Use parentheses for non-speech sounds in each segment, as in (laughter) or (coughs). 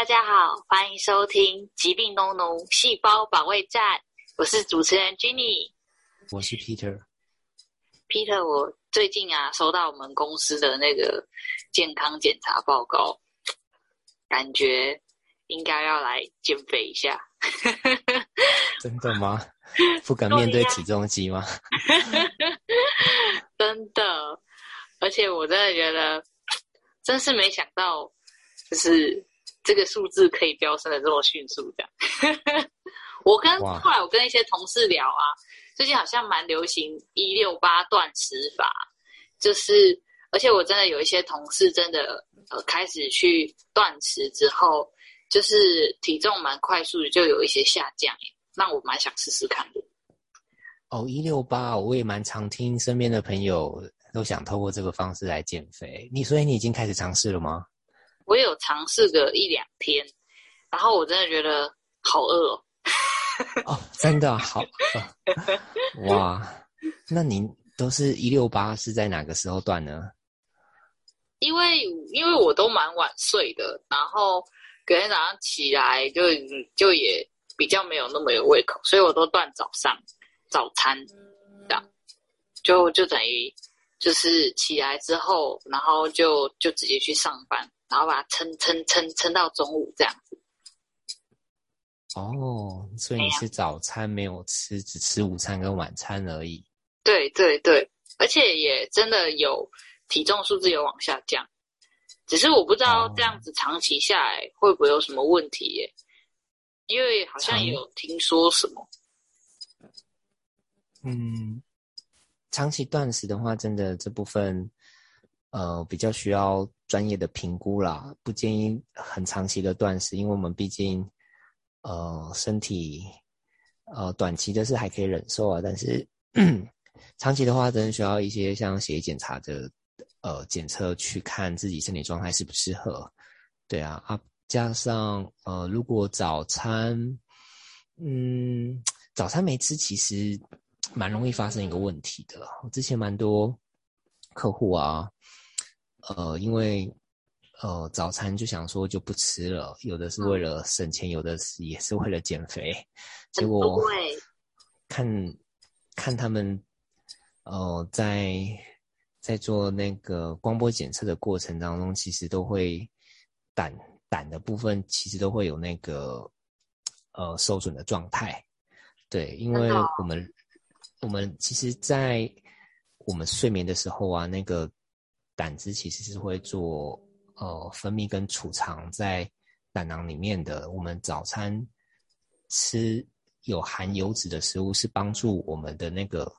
大家好，欢迎收听《疾病农农细胞保卫战》，我是主持人 Jenny，我是 Peter。Peter，我最近啊收到我们公司的那个健康检查报告，感觉应该要来减肥一下。(laughs) 真的吗？(laughs) 不敢面对体重机吗？(laughs) 真的，而且我真的觉得，真是没想到，就是这个数字可以飙升的这么迅速。这样，我跟后来我跟一些同事聊啊，最近好像蛮流行一六八断食法，就是而且我真的有一些同事真的呃开始去断食之后，就是体重蛮快速的就有一些下降，那我蛮想试试看的。哦，一六八，我也蛮常听身边的朋友都想透过这个方式来减肥。你所以你已经开始尝试了吗？我有尝试个一两天，然后我真的觉得好饿哦。哦，真的好 (laughs) 饿，哇！那您都是一六八是在哪个时候断呢？因为因为我都蛮晚睡的，然后隔天早上起来就就也比较没有那么有胃口，所以我都断早上。早餐，这样就就等于就是起来之后，然后就就直接去上班，然后把它撑撑撑撑到中午这样子。哦，所以你是早餐没有吃，只吃午餐跟晚餐而已。对对对，而且也真的有体重数字有往下降，只是我不知道这样子长期下来会不会有什么问题耶？因为好像有听说什么。嗯，长期断食的话，真的这部分，呃，比较需要专业的评估啦。不建议很长期的断食，因为我们毕竟，呃，身体，呃，短期的是还可以忍受啊，但是 (coughs) 长期的话，真的需要一些像血液检查的，呃，检测去看自己身体状态适不适合。对啊，啊，加上呃，如果早餐，嗯，早餐没吃，其实。蛮容易发生一个问题的。我之前蛮多客户啊，呃，因为呃早餐就想说就不吃了，有的是为了省钱，有的是也是为了减肥。结果看看他们呃在在做那个光波检测的过程当中，其实都会胆胆的部分其实都会有那个呃受损的状态。对，因为我们。我们其实，在我们睡眠的时候啊，那个胆汁其实是会做呃分泌跟储藏在胆囊里面的。我们早餐吃有含油脂的食物，是帮助我们的那个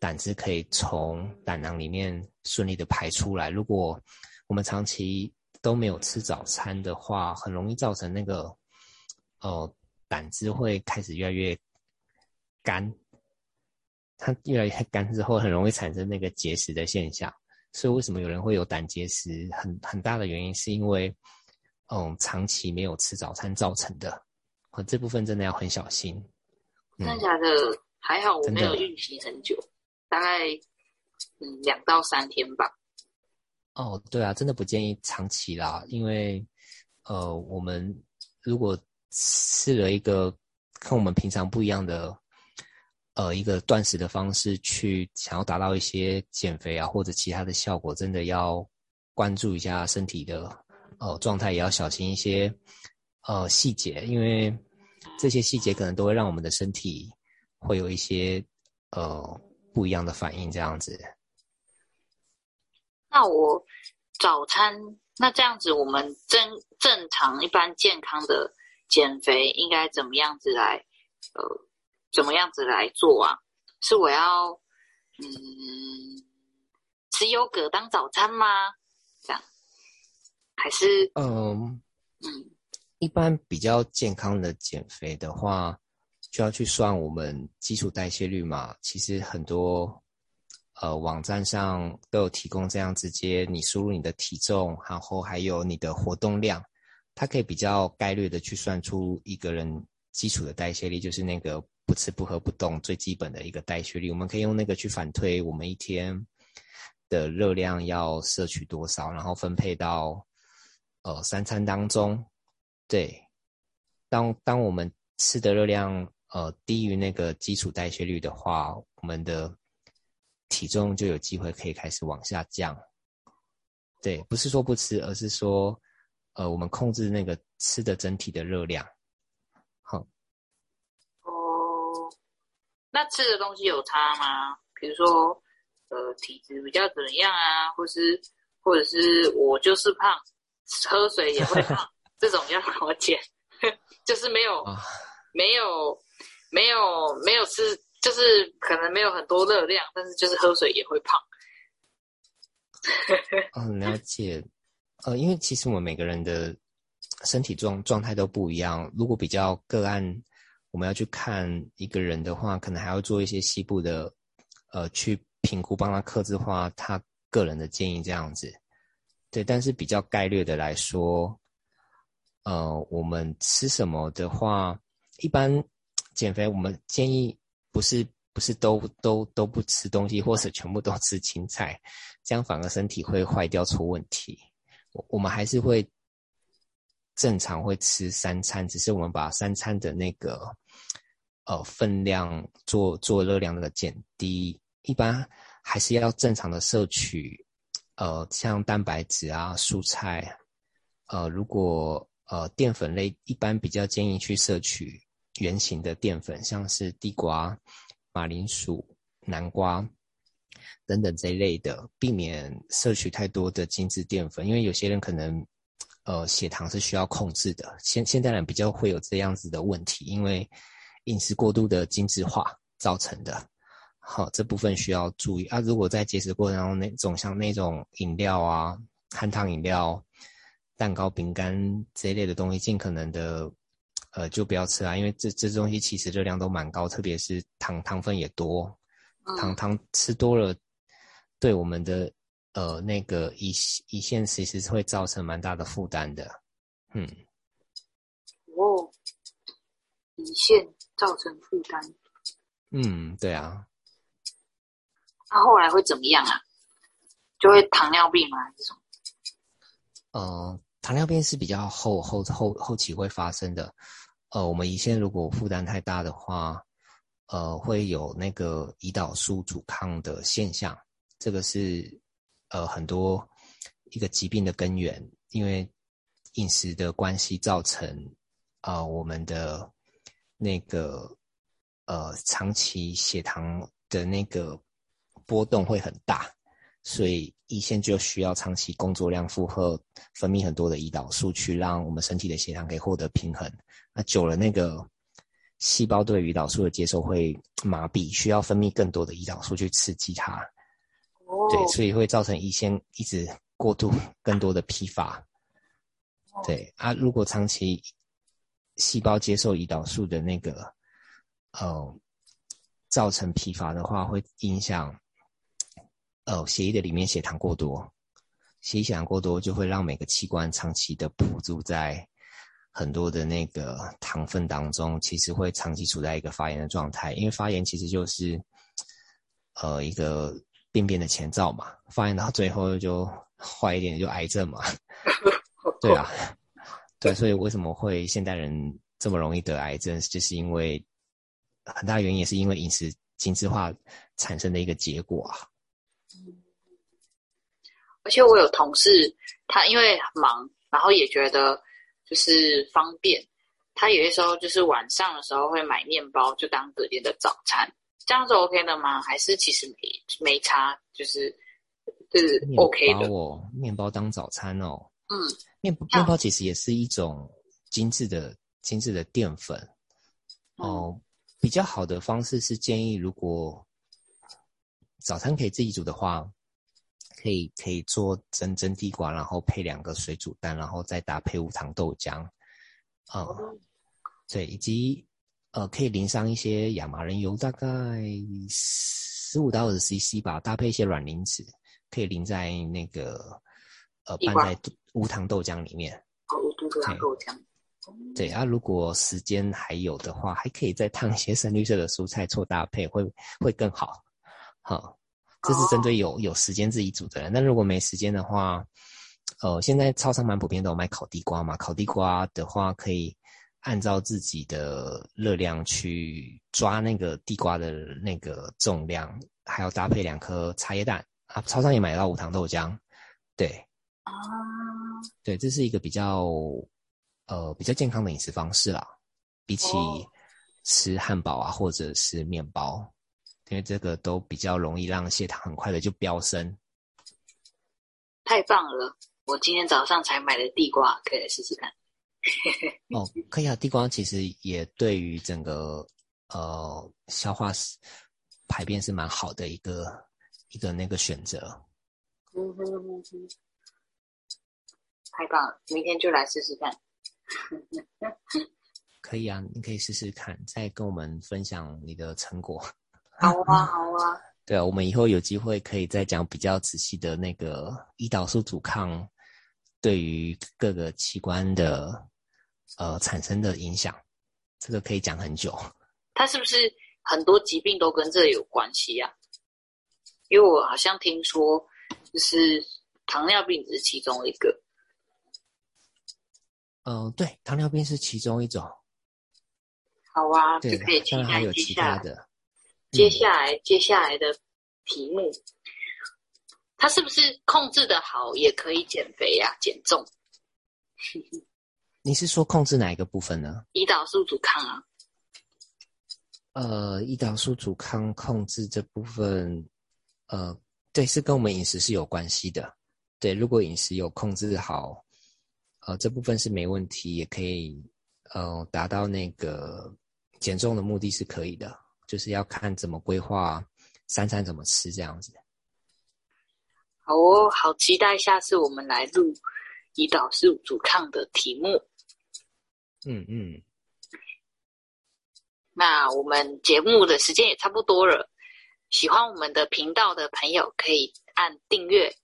胆汁可以从胆囊里面顺利的排出来。如果我们长期都没有吃早餐的话，很容易造成那个呃胆汁会开始越来越干。它越来越干之后，很容易产生那个结石的现象。所以为什么有人会有胆结石？很很大的原因是因为，嗯，长期没有吃早餐造成的。这部分真的要很小心。真的假的？还好我没有运行很久，大概嗯两到三天吧。哦，对啊，真的不建议长期啦，因为呃，我们如果吃了一个跟我们平常不一样的。呃，一个断食的方式去想要达到一些减肥啊或者其他的效果，真的要关注一下身体的呃状态，也要小心一些呃细节，因为这些细节可能都会让我们的身体会有一些呃不一样的反应。这样子。那我早餐那这样子，我们正正常一般健康的减肥应该怎么样子来呃？怎么样子来做啊？是我要嗯吃优格当早餐吗？这样还是嗯嗯，一般比较健康的减肥的话，就要去算我们基础代谢率嘛。其实很多呃网站上都有提供这样，直接你输入你的体重，然后还有你的活动量，它可以比较概率的去算出一个人基础的代谢率，就是那个。不吃不喝不动，最基本的一个代谢率，我们可以用那个去反推我们一天的热量要摄取多少，然后分配到呃三餐当中。对，当当我们吃的热量呃低于那个基础代谢率的话，我们的体重就有机会可以开始往下降。对，不是说不吃，而是说，呃，我们控制那个吃的整体的热量。吃的东西有差吗？比如说，呃，体质比较怎样啊，或是，或者是我就是胖，喝水也会胖，(laughs) 这种要怎么减？(laughs) 就是没有，没有，没有，没有吃，就是可能没有很多热量，但是就是喝水也会胖。嗯，了解。呃，因为其实我们每个人的身体状状态都不一样。如果比较个案，我们要去看一个人的话，可能还要做一些细部的，呃，去评估，帮他克制化他个人的建议这样子。对，但是比较概率的来说，呃，我们吃什么的话，一般减肥我们建议不是。不是都都都不吃东西，或者全部都吃青菜，这样反而身体会坏掉出问题。我我们还是会正常会吃三餐，只是我们把三餐的那个呃分量做做热量的减低。一般还是要正常的摄取，呃，像蛋白质啊、蔬菜，呃，如果呃淀粉类，一般比较建议去摄取圆形的淀粉，像是地瓜。马铃薯、南瓜等等这一类的，避免摄取太多的精致淀粉，因为有些人可能，呃，血糖是需要控制的。现现代人比较会有这样子的问题，因为饮食过度的精致化造成的。好，这部分需要注意啊。如果在节食过程中，那种像那种饮料啊、含糖饮料、蛋糕、饼干这一类的东西，尽可能的。呃，就不要吃啊，因为这这东西其实热量都蛮高，特别是糖糖分也多，糖糖吃多了，对我们的呃那个胰胰腺其实是会造成蛮大的负担的，嗯。哦，胰腺造成负担。嗯，对啊。那后来会怎么样啊？就会糖尿病吗？这种？呃，糖尿病是比较后后后后期会发生的。呃，我们胰腺如果负担太大的话，呃，会有那个胰岛素阻抗的现象。这个是呃很多一个疾病的根源，因为饮食的关系造成啊我们的那个呃长期血糖的那个波动会很大，所以胰腺就需要长期工作量负荷分泌很多的胰岛素，去让我们身体的血糖可以获得平衡。那久了，那个细胞对胰岛素的接受会麻痹，需要分泌更多的胰岛素去刺激它。哦，对，所以会造成胰腺一直过度更多的疲乏。对啊，如果长期细胞接受胰岛素的那个，呃，造成疲乏的话，会影响，呃，血液的里面血糖过多，血液血糖过多就会让每个器官长期的捕住在。很多的那个糖分当中，其实会长期处在一个发炎的状态，因为发炎其实就是，呃，一个病变的前兆嘛。发现到最后就坏一点，就癌症嘛。(laughs) 对啊，对，所以为什么会现代人这么容易得癌症，就是因为很大原因也是因为饮食精致化产生的一个结果啊。而且我有同事，他因为忙，然后也觉得。就是方便，他有些时候就是晚上的时候会买面包，就当隔天的早餐，这样是 OK 的吗？还是其实没没差，就是就是 OK 的哦。面包当早餐哦，嗯，面面包其实也是一种精致的精致的淀粉哦。比较好的方式是建议，如果早餐可以自己煮的话。可以可以做蒸蒸地瓜，然后配两个水煮蛋，然后再搭配无糖豆浆，啊，对，以及呃可以淋上一些亚麻仁油，大概十五到二十 CC 吧，搭配一些软磷脂，可以淋在那个呃拌在无糖豆浆里面。哦，无糖豆浆。对啊，如果时间还有的话，还可以再烫一些深绿色的蔬菜做搭配，会会更好。好。这是针对有有时间自己煮的人，那如果没时间的话，呃，现在超商蛮普遍都有卖烤地瓜嘛，烤地瓜的话可以按照自己的热量去抓那个地瓜的那个重量，还要搭配两颗茶叶蛋啊。超商也买到无糖豆浆，对，啊，对，这是一个比较呃比较健康的饮食方式啦，比起吃汉堡啊或者是面包，因为这个都比较容易让血糖很快的就飙升。太棒了！我今天早上才买的地瓜，可以来试试看。(laughs) 哦，可以啊，地瓜其实也对于整个呃消化排便是蛮好的一个一个那个选择。嗯哼哼哼，太棒了！明天就来试试看。(laughs) 可以啊，你可以试试看，再跟我们分享你的成果。好啊，好啊。对啊，我们以后有机会可以再讲比较仔细的那个胰岛素阻抗对于各个器官的呃产生的影响，这个可以讲很久。(laughs) 它是不是很多疾病都跟这有关系呀？因为我好像听说，就是糖尿病只是其中一个。嗯，对，糖尿病是其中一种。好啊，对，当然还有其他的。接下来，接下来的题目，它是不是控制的好也可以减肥呀、减重？(laughs) 你是说控制哪一个部分呢？胰岛素阻抗啊。呃，胰岛素阻抗控制这部分，呃，对，是跟我们饮食是有关系的。对，如果饮食有控制好，呃，这部分是没问题，也可以，呃，达到那个减重的目的是可以的。就是要看怎么规划三餐怎么吃这样子。好哦，好期待下次我们来录胰岛素阻抗的题目。嗯嗯。那我们节目的时间也差不多了，喜欢我们的频道的朋友可以按订阅，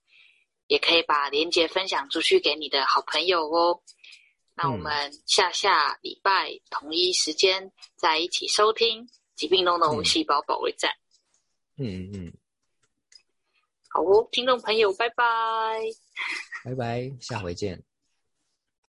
也可以把链接分享出去给你的好朋友哦。那我们下下礼拜同一时间再一起收听。疾病中的细胞保卫战。嗯嗯嗯，好哦，听众朋友，拜拜，拜拜，下回见。